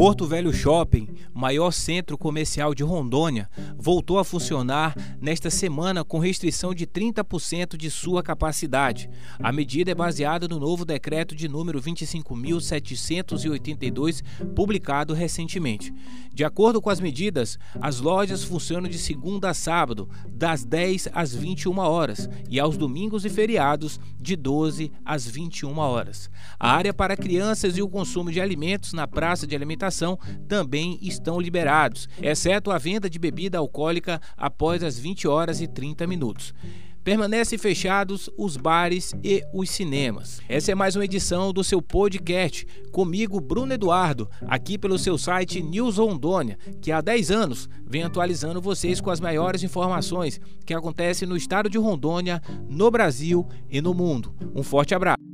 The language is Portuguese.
Porto Velho Shopping, maior centro comercial de Rondônia, voltou a funcionar nesta semana com restrição de 30% de sua capacidade. A medida é baseada no novo decreto de número 25.782, publicado recentemente. De acordo com as medidas, as lojas funcionam de segunda a sábado, das 10 às 21 horas, e aos domingos e feriados, de 12 às 21 horas. A área para crianças e o consumo de alimentos na praça de alimentação também estão liberados, exceto a venda de bebida alcoólica após as 20 horas e 30 minutos. Permanecem fechados os bares e os cinemas. Essa é mais uma edição do seu podcast, comigo, Bruno Eduardo, aqui pelo seu site News Rondônia, que há 10 anos vem atualizando vocês com as maiores informações que acontecem no estado de Rondônia, no Brasil e no mundo. Um forte abraço.